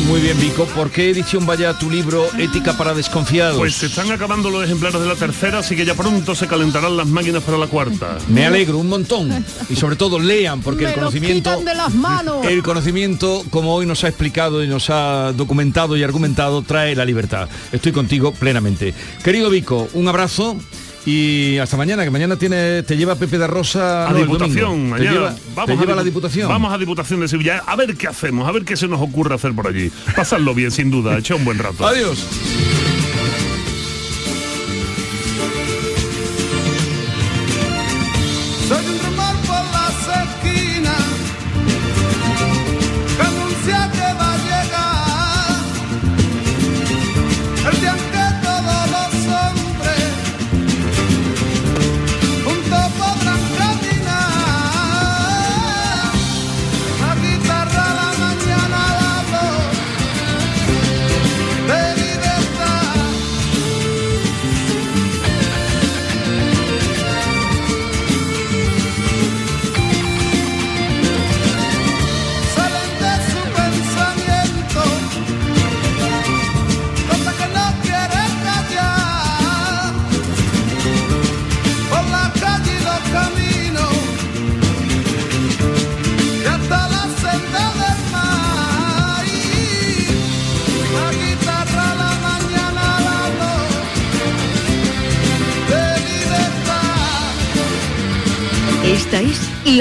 Muy bien, Vico. ¿Por qué edición vaya tu libro Ética para desconfiados? Pues se están acabando los ejemplares de la tercera, así que ya pronto se calentarán las máquinas para la cuarta. Me alegro un montón. Y sobre todo lean, porque Me el conocimiento... quitan de las manos. El conocimiento, como hoy nos ha explicado y nos ha documentado y argumentado, trae la libertad. Estoy contigo plenamente. Querido Vico, un abrazo y hasta mañana, que mañana tiene, te lleva Pepe de Rosa A no, Diputación, mañana. Te lleva, te lleva a la Dipu- Diputación. Vamos a Diputación de Sevilla, a ver qué hacemos, a ver qué se nos ocurre hacer por allí. Pasarlo bien, sin duda, echa un buen rato. Adiós.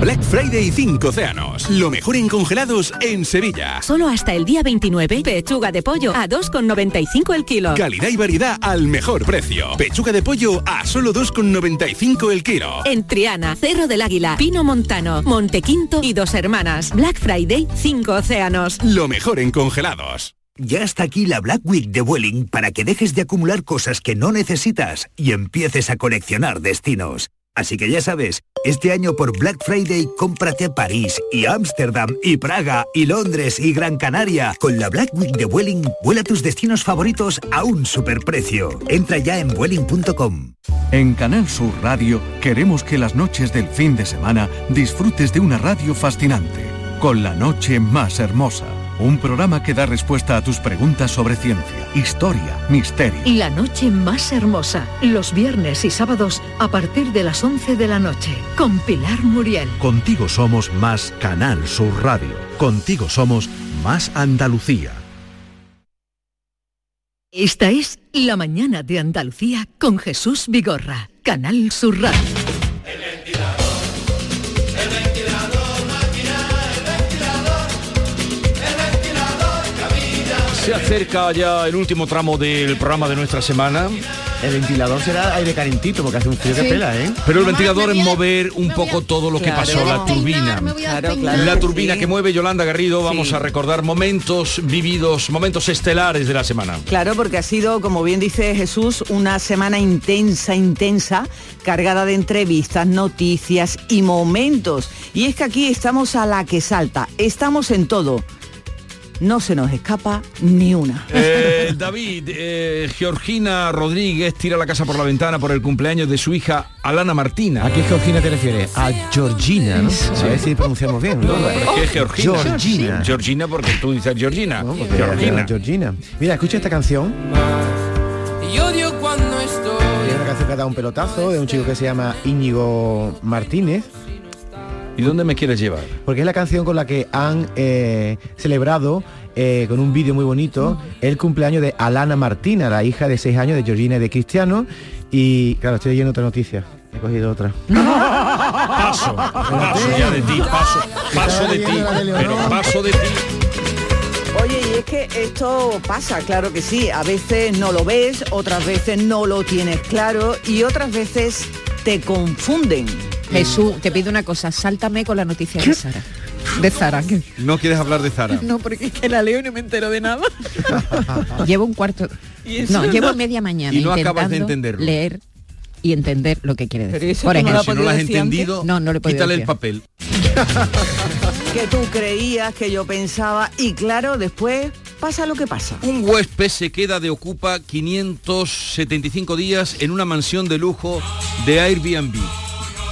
Black Friday 5 océanos. Lo mejor en congelados en Sevilla. Solo hasta el día 29, pechuga de pollo a 2,95 el kilo. Calidad y variedad al mejor precio. Pechuga de pollo a solo 2,95 el kilo. En Triana, Cerro del Águila, Pino Montano, Montequinto y Dos Hermanas. Black Friday 5 océanos. Lo mejor en congelados. Ya está aquí la Black Week de Vueling para que dejes de acumular cosas que no necesitas y empieces a coleccionar destinos. Así que ya sabes, este año por Black Friday cómprate París y Ámsterdam y Praga y Londres y Gran Canaria. Con la Black Week de Vueling, vuela tus destinos favoritos a un superprecio. Entra ya en vueling.com. En Canal Sur Radio queremos que las noches del fin de semana disfrutes de una radio fascinante, con la noche más hermosa. Un programa que da respuesta a tus preguntas sobre ciencia, historia, misterio. La noche más hermosa, los viernes y sábados a partir de las 11 de la noche, con Pilar Muriel. Contigo somos más Canal Sur Radio. Contigo somos más Andalucía. Esta es La mañana de Andalucía con Jesús Vigorra, Canal Sur Radio. Se acerca ya el último tramo del programa de nuestra semana. El ventilador será aire calentito porque hace un frío que Sí. pela, ¿eh? Pero el ventilador es mover un poco todo lo que Claro. pasó, la turbina. Claro, claro la que turbina sí. que mueve Yolanda Garrido, vamos Sí. a recordar momentos vividos, momentos estelares de la semana. Claro, porque ha sido, como bien dice Jesús, una semana intensa, intensa, cargada de entrevistas, noticias y momentos. Y es que aquí estamos a la que salta, estamos en todo. No se nos escapa ni una. Eh, David, eh, Georgina Rodríguez tira la casa por la ventana por el cumpleaños de su hija Alana Martina. ¿A qué Georgina te refieres? A Georgina, ¿no? A ver si pronunciamos bien. No, no, pero es que Georgina. Georgina. Georgina porque tú dices Georgina. Georgina. Georgina. Mira, escucha esta canción. Y odio cuando estoy. Es una canción que ha dado un pelotazo de un chico que se llama Íñigo Martínez. ¿Y dónde me quieres llevar? Porque es la canción con la que han eh, celebrado eh, con un vídeo muy bonito el cumpleaños de Alana Martina, la hija de 6 años de Georgina y de Cristiano. Y claro, estoy leyendo otra noticia. He cogido otra. *laughs* Paso, paso ya de ti, paso, paso de ti, pero paso de ti. Oye, y es que esto pasa, claro que sí. A veces no lo ves, otras veces no lo tienes claro y otras veces te confunden. Jesús, te pido una cosa, sáltame con la noticia de Sara. De Zara. No quieres hablar de Zara. No, porque es que la leo y no me entero de nada. *laughs* llevo un cuarto. No, no? llevo media mañana Y no acabas de entenderlo. leer y entender lo que quiere decir. Por no ejemplo, has Si no lo has entendido, No, no le quítale el decir. papel. *laughs* Que tú creías, que yo pensaba y claro, después pasa lo que pasa. Un huésped se queda de ocupa 575 días en una mansión de lujo de Airbnb.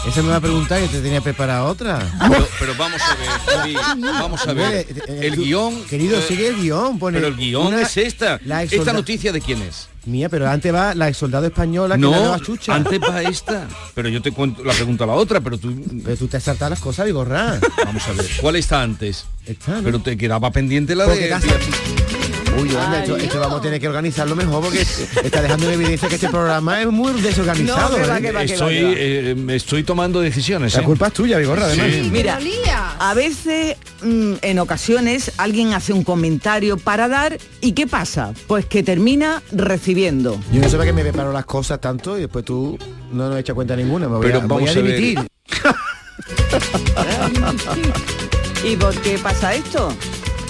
Esa me va a preguntar que te tenía preparada otra. Pero, pero vamos a ver, vamos a ver. El guion... Querido, eh, sigue el guion. Pone Pero el guion una- es esta. la ¿Esta noticia de quién es? Mía, pero antes va la ex soldado española que No, la nueva chucha. antes va esta. Pero yo te cuento la pregunta a la otra, pero tú... Pero tú te has saltado las cosas, Vigorra. Vamos a ver, ¿cuál está antes? Esta, ¿no? Pero te quedaba pendiente la Porque de... Uy, anda, esto, esto vamos a tener que organizarlo mejor porque está dejando en evidencia que este programa es muy desorganizado. No, que va, ¿eh? que va, que va, Estoy, que va. eh, me estoy tomando decisiones. La ¿eh? culpa es tuya, Vigorra, además. Sí. Mira, a veces, mm, en ocasiones, alguien hace un comentario para dar y ¿qué pasa? Pues que termina recibiendo. Yo no sé para qué me preparo las cosas tanto y después tú no nos echas cuenta ninguna. Me voy, Pero a, voy vamos a a ver. dimitir. *laughs* ¿Y por qué pasa esto?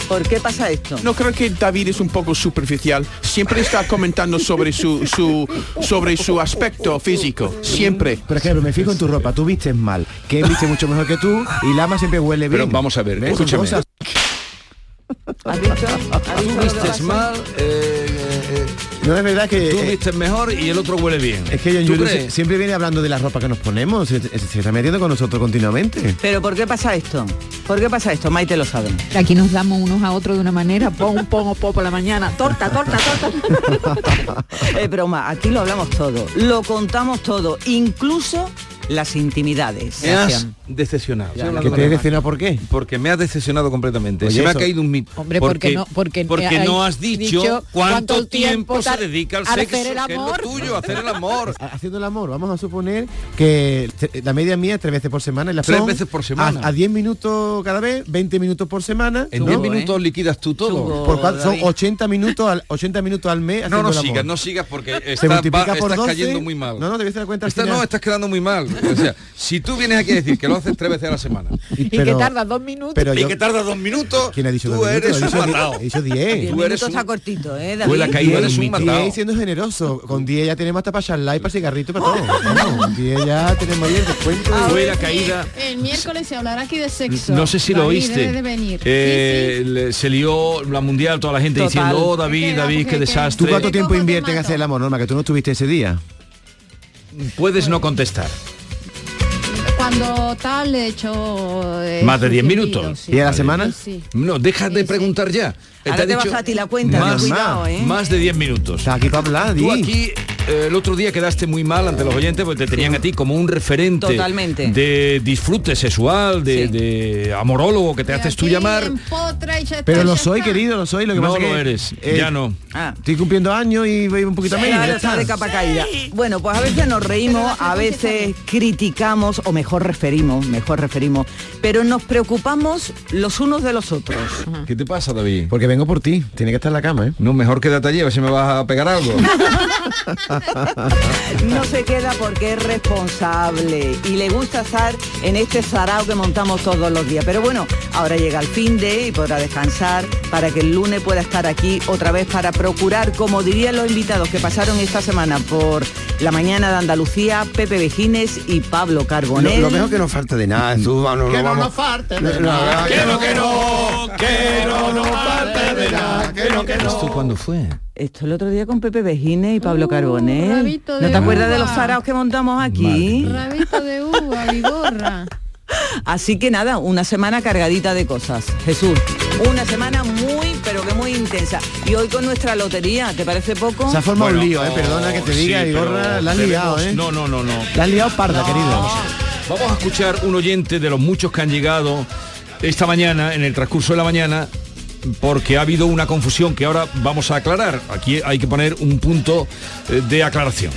¿Por qué pasa esto? No creo que David es un poco superficial. Siempre está comentando sobre su, su sobre su aspecto físico. Siempre. Por ejemplo, me fijo en tu ropa, tú vistes mal, que viste mucho mejor que tú y Lama siempre huele bien. Pero vamos a ver, escúchame. cosas- ¿Has visto? ¿Has Tú visto vistes mal, eh, No es verdad que... tú eh, vistes mejor y el otro huele bien. es que se- siempre viene hablando de la ropa que nos ponemos, se, se- se está metiendo con nosotros continuamente. ¿Pero por qué pasa esto? ¿Por qué pasa esto? Maite lo sabe. Aquí nos damos unos a otros de una manera, pon, pon, pon por la mañana, torta, torta, torta. *laughs* Es broma, aquí lo hablamos todo, lo contamos todo, incluso las intimidades. Me has decepcionado. Ya, Estoy ¿que hablando te de he verdad. decepcionado por qué? Porque me has decepcionado completamente. Oye, Se me ha caído un mito. Hombre, porque no- porque no has dicho, dicho cuánto, cuánto tiempo, se dedica al sexo, hacer el que es lo amor. tuyo, hacer el amor. *laughs* Haciendo el amor, vamos a suponer que la media mía es tres veces por semana y la Tres son veces por semana. A, a 10 minutos cada vez, 20 minutos por semana. En ¿no? 10 minutos liquidas tú todo. Por son 80 minutos al 80 minutos al mes. No, no sigas, amor. no sigas porque Se estás, multiplica va- por estás 12. cayendo muy mal. No, no, debes dar cuenta no, estás quedando muy mal. O sea, si tú vienes aquí a decir que lo haces tres veces a la semana Y que tarda dos minutos. pero y que tarda dos minutos, ¿Quién ha dicho tú dos minutos? eres un matado. He dicho 10. Diez Tú eres un- cortito, ¿eh, Tú en la David? caída eres un 10 matado. siendo generoso. Con 10 ya tenemos hasta para charlar y para cigarrito y para todo. *laughs* Con 10 ya tenemos ahí el descuento. y- Fue la caída. El miércoles se hablará aquí de sexo. No sé si lo David, oíste. debe de venir. Eh, Se lió la mundial, toda la gente Total. diciendo, oh David, David, qué desastre. ¿Tú cuánto tiempo inviertes en hacer el amor, Norma? Que tú no estuviste ese día. Puedes no contestar. Cuando tal he hecho... eh, Más de 10 sugerido, minutos. sí. ¿Y a la semana? Sí. No, deja de preguntar ya. Ahora Te vas a ti la cuenta, más, cuidado, ¿eh? más de 10 minutos. Está aquí para hablar, Tú aquí eh, el otro día quedaste muy mal ante los oyentes porque te tenían a ti como un referente Totalmente. de disfrute sexual, de, Sí. de amorólogo que te haces tú llamar. está, Pero lo soy, está. querido, lo soy. Lo que No pasa lo que, eres, eh, ya no. Ah. Estoy cumpliendo años y voy un poquito menos. Claro, ya está está. de capa caída. Bueno, pues a veces nos reímos, a veces criticamos, o mejor referimos, mejor referimos, pero nos preocupamos los unos de los otros. ¿Qué te pasa, David? Porque vengo por ti. Tiene que estar en la cama, ¿eh? No, mejor quédate allí, a ver si me vas a pegar algo. *laughs* No se queda porque es responsable y le gusta estar en este sarao que montamos todos los días. Pero bueno, ahora llega el fin de y podrá descansar para que el lunes pueda estar aquí otra vez para procurar, como dirían los invitados que pasaron esta semana por La mañana de Andalucía, Pepe Vejines y Pablo Lo, Carbonell. lo mejor que no falta de nada, vamos, Que no vamos. nos falte de no, nada. que Que no, no, que no, que no nos falte de nada. Que no, que ¿Esto no. cuándo fue? Esto el otro día con Pepe Vejines y Pablo Carbonell. rabito ¿No te acuerdas de los saraos que montamos aquí? Rabito de uva, vigorra. *laughs* Así que nada, una semana cargadita de cosas. Jesús, una semana muy, pero que muy intensa. Y hoy con nuestra lotería, ¿te parece poco? Se ha formado Bueno, un lío, eh, perdona que te sí, diga, pero Igorra, la has liado, eh. No, no, no, no. La has liado parda, querido. Vamos a escuchar un oyente de los muchos que han llegado esta mañana, en el transcurso de la mañana, porque ha habido una confusión que ahora vamos a aclarar. Aquí hay que poner un punto eh, de aclaración.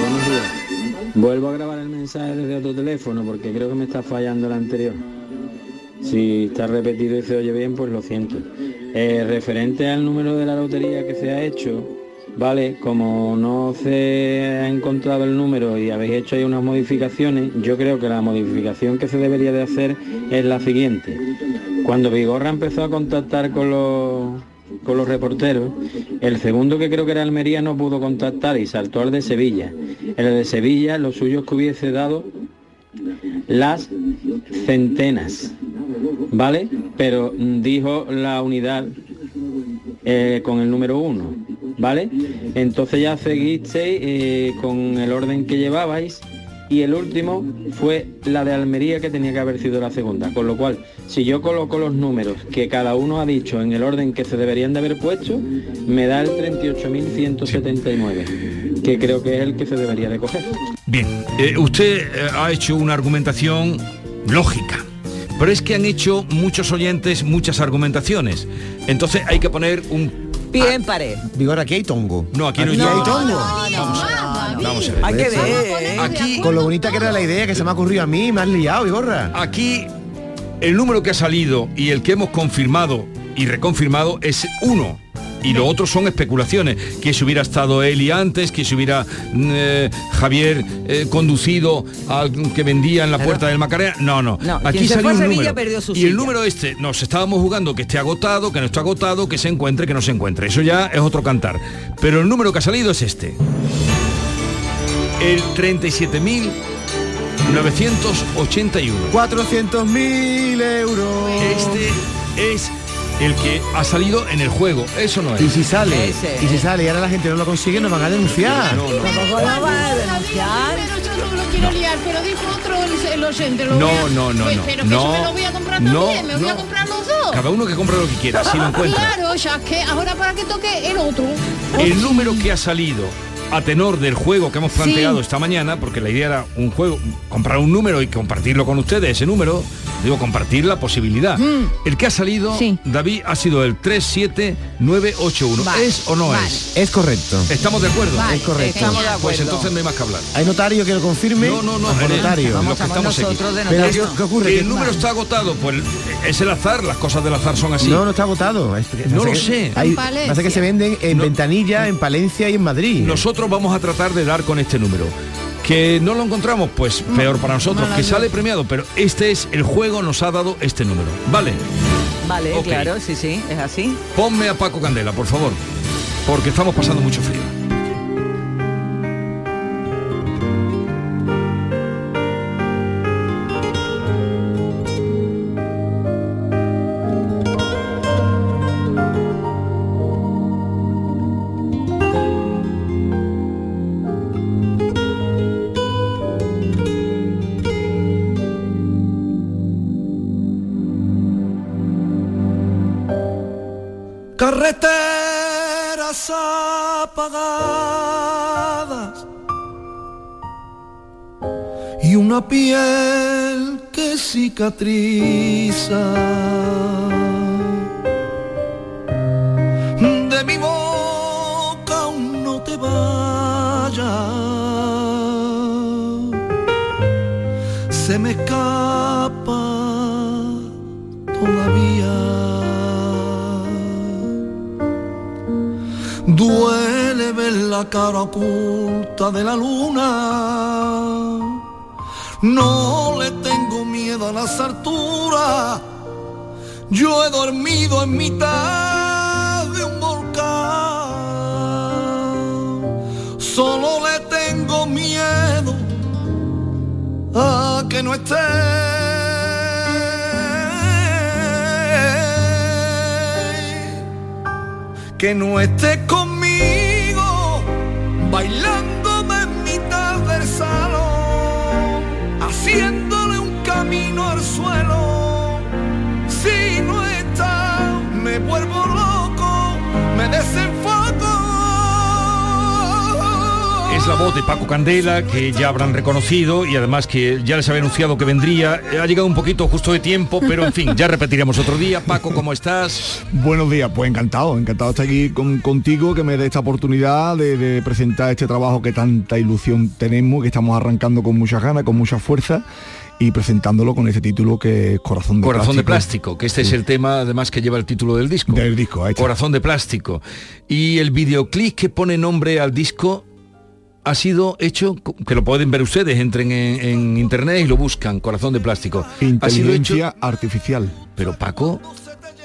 Buenos días. Vuelvo a grabar el mensaje desde otro teléfono porque creo que me está fallando el anterior. Si está repetido y se oye bien, pues lo siento. Eh, referente al número de la lotería que se ha hecho, vale, como no se ha encontrado el número y habéis hecho ahí unas modificaciones, yo creo que la modificación que se debería de hacer es la siguiente. Cuando Vigorra empezó a contactar con los con los reporteros, el segundo que creo que era Almería no pudo contactar y saltó al de Sevilla. El de Sevilla lo suyo es que hubiese dado las centenas, ¿vale? Pero mm, dijo la unidad eh, con el número uno, ¿vale? Entonces ya seguisteis eh, con el orden que llevabais y el último fue la de Almería que tenía que haber sido la segunda. Con lo cual, si yo coloco los números que cada uno ha dicho en el orden que se deberían de haber puesto, me da el 38.179, que creo que es el que se debería de coger. Bien, eh, usted eh, ha hecho una argumentación lógica, pero es que han hecho muchos oyentes muchas argumentaciones. Entonces hay que poner un... Pie en pared. Vigor, aquí hay tongo. No, aquí no hay hay tongo. Vamos a ver. Hay que ver. Aquí, Con lo bonita que era la idea que se me ha ocurrido a mí, me has liado, Vigorra. aquí el número que ha salido y el que hemos confirmado y reconfirmado es uno. Y lo otro son especulaciones, que si hubiera estado Eli antes, que si hubiera mm, eh, Javier eh, conducido al que vendía en la Claro. puerta del Macarena. No, no. No, Aquí salió fue a un Sevilla número. perdió su y silla. el número este, nos estábamos jugando que esté agotado, que no esté agotado, que se encuentre, que no se encuentre. Eso ya es otro cantar. Pero el número que ha salido es este. El 37.981. 400.000 euros. Este es el que ha salido en el juego. Eso no es. Y si sale, Ese, y si sale y ahora la gente no lo consigue, nos van a denunciar. No, no. Tampoco lo va a denunciar. Pero yo no lo quiero liar, pero dijo otro el, el oyente. Lo No, voy a- no, no, Pues, no. Pero que No, yo me lo voy a comprar no, también, me voy a no. comprar los dos. Cada uno que compre lo que quiera, si lo encuentra. Claro, ya que ahora para que toque el otro. El número que ha salido a tenor del juego que hemos Sí. planteado esta mañana, porque la idea era un juego, comprar un número y compartirlo con ustedes, ese número, digo, compartir la posibilidad. Mm. El que ha salido, Sí. David, ha sido el 37981. Vale, ¿Es o no vale. es? Es correcto. ¿Estamos de acuerdo? Vale, Es correcto. Estamos de Pues acuerdo. entonces no hay más que hablar. ¿Hay notario que lo confirme? No, no, no, notario. Vamos. Que estamos estamos aquí. nosotros de Pero, notario. ¿qué, ocurre? Que el número está agotado, pues es el azar, las cosas del azar son así. No, no está agotado. Es No lo que- sé. Hay, En pasa que se venden en Ventanilla, en Palencia y en Madrid. Nosotros vamos a tratar de dar con este número. Que no lo encontramos, pues peor para nosotros, que sale premiado, pero este es el juego, nos ha dado este número. Vale, Vale, claro, sí, sí, es así. ponme a Paco Candela, por favor, porque estamos pasando mucho frío. Piel que cicatriza. De mi boca aún no te vayas, se me escapa todavía. Duele ver la cara oculta de la luna. No le tengo miedo a las alturas. Yo he dormido en mitad de un volcán. Solo le tengo miedo a que no esté. Que no esté con haciéndole un camino al suelo. Si no está, me vuelvo Es la voz de Paco Candela, que ya habrán reconocido y además que ya les había anunciado que vendría. Ha llegado un poquito justo de tiempo, pero en fin, ya repetiremos otro día. Paco, ¿cómo estás? Buenos días, pues encantado, encantado de estar aquí con- contigo, que me dé esta oportunidad de, de presentar este trabajo que tanta ilusión tenemos, que estamos arrancando con muchas ganas, con mucha fuerza y presentándolo con ese título que es Corazón de Corazón de Plástico. plástico, que este es el tema además que lleva el título del disco. Del disco, ahí está. Corazón de plástico. Y el videoclip que pone nombre al disco ha sido hecho, que lo pueden ver ustedes, entren en, en internet y lo buscan, Corazón de plástico. Ha sido hecho, Inteligencia artificial. pero Paco,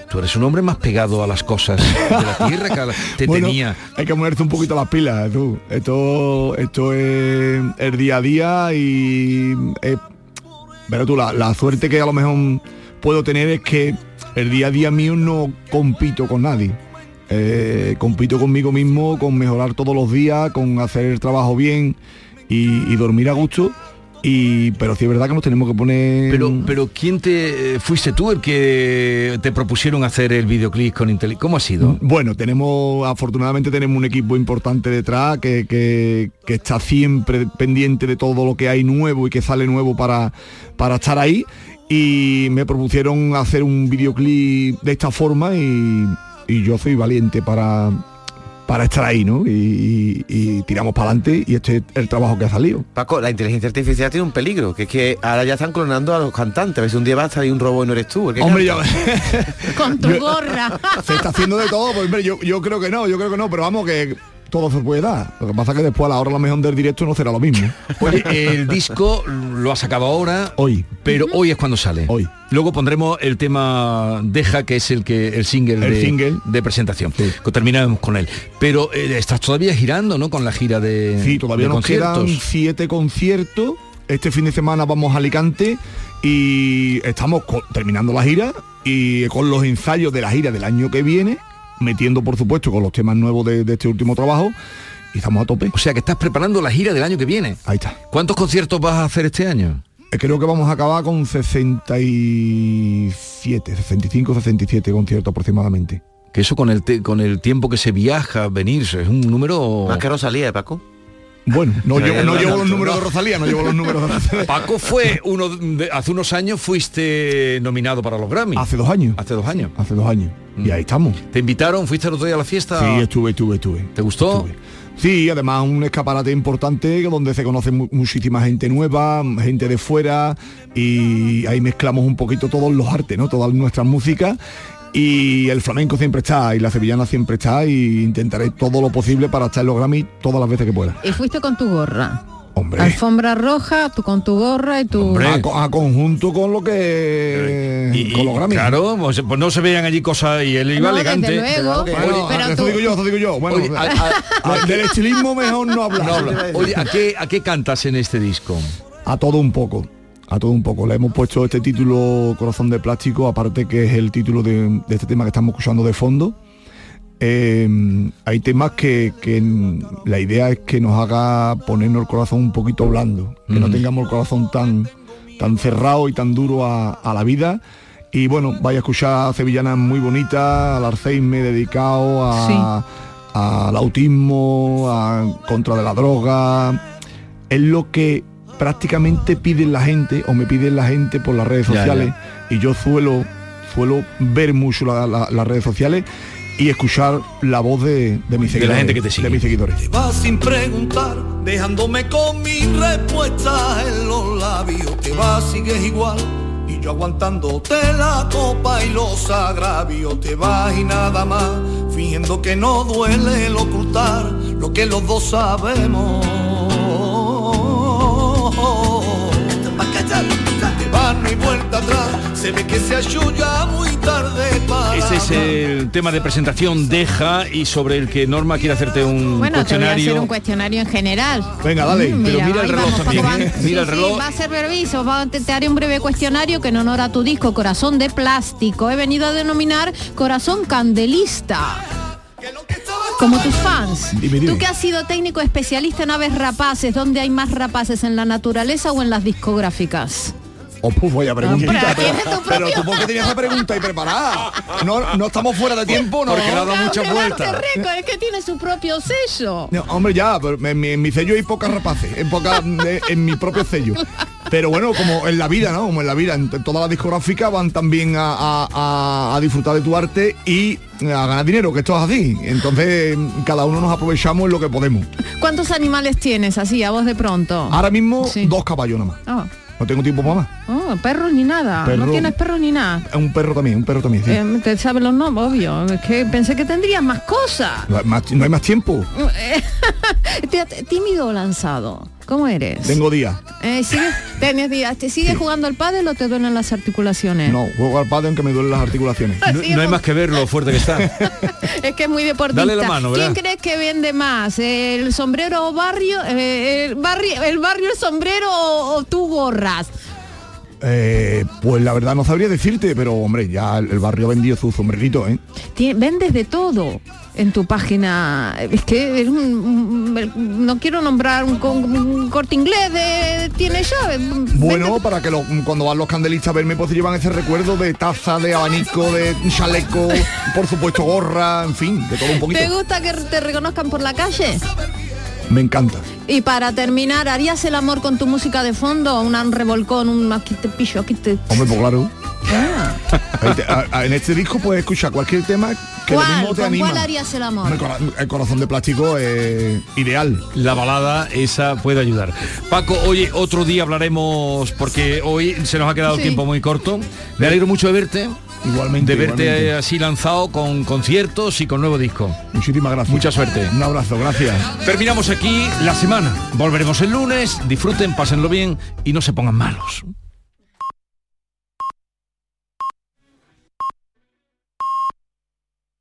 tú eres un hombre más pegado a las cosas de la tierra que te Bueno, tenía. Hay que ponerse un poquito las pilas, tú. Esto, esto es el día a día y es- pero tú, la, la suerte que a lo mejor puedo tener es que el día a día mío no compito con nadie. Eh, compito conmigo mismo, con mejorar todos los días, con hacer el trabajo bien y, y dormir a gusto. Y, pero sí es verdad que nos tenemos que poner. Pero, pero ¿quién te fuiste tú el que te propusieron hacer el videoclip con Intel? ¿Cómo ha sido? Bueno, tenemos, afortunadamente tenemos un equipo importante detrás que, que- que está siempre pendiente de todo lo que hay nuevo y que sale nuevo para, para estar ahí. Y me propusieron hacer un videoclip de esta forma y, y yo soy valiente para, para estar ahí, ¿no? Y, y- y tiramos para adelante y este es el trabajo que ha salido. Paco, la inteligencia artificial tiene un peligro, que es que ahora ya están clonando a los cantantes. A ver si un día va a salir un robot y no eres tú. el que Hombre, canta. *laughs* Con tu gorra. *laughs* Se está haciendo de todo, pues hombre, yo, yo creo que no, yo creo que no, pero vamos que todo se puede dar. Lo que pasa es que después a la hora a lo mejor del directo no será lo mismo. *laughs* Oye, el disco lo ha sacado ahora. Hoy. Pero hoy es cuando sale. Hoy. Luego pondremos el tema Deja, que es el que el single, El de, single. de presentación. Que Terminamos con él. Pero eh, estás todavía girando, ¿no? Con la gira de Sí, todavía de nos quedan conciertos. siete conciertos. Este fin de semana vamos a Alicante y estamos terminando la gira y con los ensayos de la gira del año que viene, metiendo por supuesto con los temas nuevos de, de este último trabajo y estamos a tope. O sea que estás preparando la gira del año que viene. Ahí está. ¿Cuántos conciertos vas a hacer este año? Eh, Creo que vamos a acabar con 67, 65, 67 conciertos aproximadamente. Que eso con el te- con el tiempo que se viaja, venir, es un número. Más que Rosalía, ¿eh, Paco. Bueno, no Sí, llevo, no los no. números de Rosalía, no llevo los números de Rosalía. Paco fue uno de- hace unos años fuiste nominado para los Grammy. Hace dos años. Hace dos años. Hace dos años. Y ahí estamos. ¿Te invitaron? ¿Fuiste el otro día a la fiesta? Sí, estuve, estuve, estuve. ¿Te gustó? Sí, además un escaparate importante donde se conoce mu- muchísima gente nueva, gente de fuera y ahí mezclamos un poquito todos los artes, ¿no? Todas nuestras músicas y el flamenco siempre está y la sevillana siempre está y intentaré todo lo posible para estar en los Grammy todas las veces que pueda. Y fuiste con tu gorra. Hombre. Alfombra roja, tú con tu gorra y tu... A, co- a conjunto con lo que Y- con los Grammy. Claro, pues, pues no se vean allí cosas y él iba No, desde elegante. luego. Bueno, Pero eso tú- digo yo, eso digo yo. Bueno, Oye, a- a- del estilismo mejor no hablar. No habla. *laughs* Oye, ¿a qué, ¿a qué cantas en este disco? A todo un poco. A todo un poco. Le hemos puesto este título Corazón de Plástico, aparte que es el título de, de este tema que estamos escuchando de fondo. Eh, hay temas que, que la idea es que nos haga ponernos el corazón un poquito blando, que no Mm. tengamos el corazón tan, tan cerrado y tan duro a, a la vida. Y bueno, vaya a escuchar sevillanas muy bonitas, al Alzheimer dedicado a, al autismo, a contra de la droga. Es lo que prácticamente piden la gente o me piden la gente por las redes Ya, sociales y yo suelo suelo ver mucho la- la- las redes sociales y escuchar la voz de, de mis De la gente que te sigue. de mis seguidores Vas sin preguntar, dejándome con mis respuestas en los labios. Te vas, sigues igual. Y yo aguantándote la copa y los agravios. Te vas y nada más, fingiendo que no duele el ocultar lo que los dos sabemos. Te hay vuelta atrás. Se ve que se ya muy tarde para. Ese es el tema de presentación Deja y sobre el que Norma quiere hacerte un Bueno, te voy a cuestionario. hacer un cuestionario en general. Venga, dale. Mm, Pero mira el reloj vamos, también, Paco, ¿eh? Mira el sí, reloj. Sí, va a ser brevísimo. Va- te, te haré un breve cuestionario que en honor a tu disco Corazón de Plástico he venido a denominar Corazón Candelista. Como tus fans. Dime, dime. Tú que has sido técnico especialista en aves rapaces, ¿dónde hay más rapaces? ¿En la naturaleza o en las discográficas? Oh, pues vaya preguntita, Hombre, pero, pero propio- tú por qué tenías esa pregunta ahí preparada. No, no estamos fuera de tiempo, no. Porque le ha dado muchas vueltas. Es que tiene su propio sello. No, hombre, ya, pero en mi, en mi sello hay pocas rapaces, en, poca, en, en mi propio sello. Pero bueno, como en la vida, ¿no? Como en la vida, en todas las discográficas van también a, a- a- a disfrutar de tu arte y a ganar dinero, que esto es así. Entonces, cada uno nos aprovechamos en lo que podemos. ¿Cuántos animales tienes así, a vos de pronto? Ahora mismo, dos caballos nada más. Ah. No tengo tiempo para más. Oh, perros ni nada. Perro. No tienes perro ni nada. Un perro también, un perro también, sí. Eh, te sabes los nombres, obvio. Es que pensé que tendrías más cosas. No hay más- no hay más tiempo. *laughs* Tímido o lanzado. ¿Cómo eres? Tengo días. Eh, ¿sigues, tienes días. ¿Te sigues jugando al pádel o te duelen las articulaciones? No, juego al padre aunque me duelen las articulaciones. *laughs* No, no hay más que ver lo fuerte que está. *laughs* Es que es muy deportista. Dale la mano, ¿Quién ¿verdad? crees que vende más? ¿El sombrero barrio? eh, el, barrio el barrio el sombrero o, o tú gorras? Eh, pues la verdad no sabría decirte, pero hombre, ya el barrio ha vendido su sombrerito, ¿eh? Vendes de todo en tu página. Es que eres un- un- no quiero nombrar un, corte inglés de tiene. Bueno, para que lo- cuando van los candelistas a verme, pues se llevan ese recuerdo de taza, de abanico, de chaleco, por supuesto gorra, en fin, de todo un poquito. ¿Te gusta que te reconozcan por la calle? Me encanta. Y para terminar, ¿harías el amor con tu música de fondo o un revolcón, un aquí te pillo, aquí te... Hombre, pues claro. Ah. A- a- en este disco puedes escuchar cualquier tema que lo ¿Cuál? mismo te ¿Con anima. cuál harías el amor? El corazón de plástico es ideal. La balada esa puede ayudar. Paco, oye, otro día hablaremos porque hoy se nos ha quedado el tiempo muy corto. Me alegro mucho de verte. Igualmente. De verte igualmente. así lanzado con conciertos y con nuevo disco. Muchísimas gracias. Mucha suerte. Un abrazo, gracias. Terminamos aquí la semana. Volveremos el lunes. Disfruten, pásenlo bien y no se pongan malos.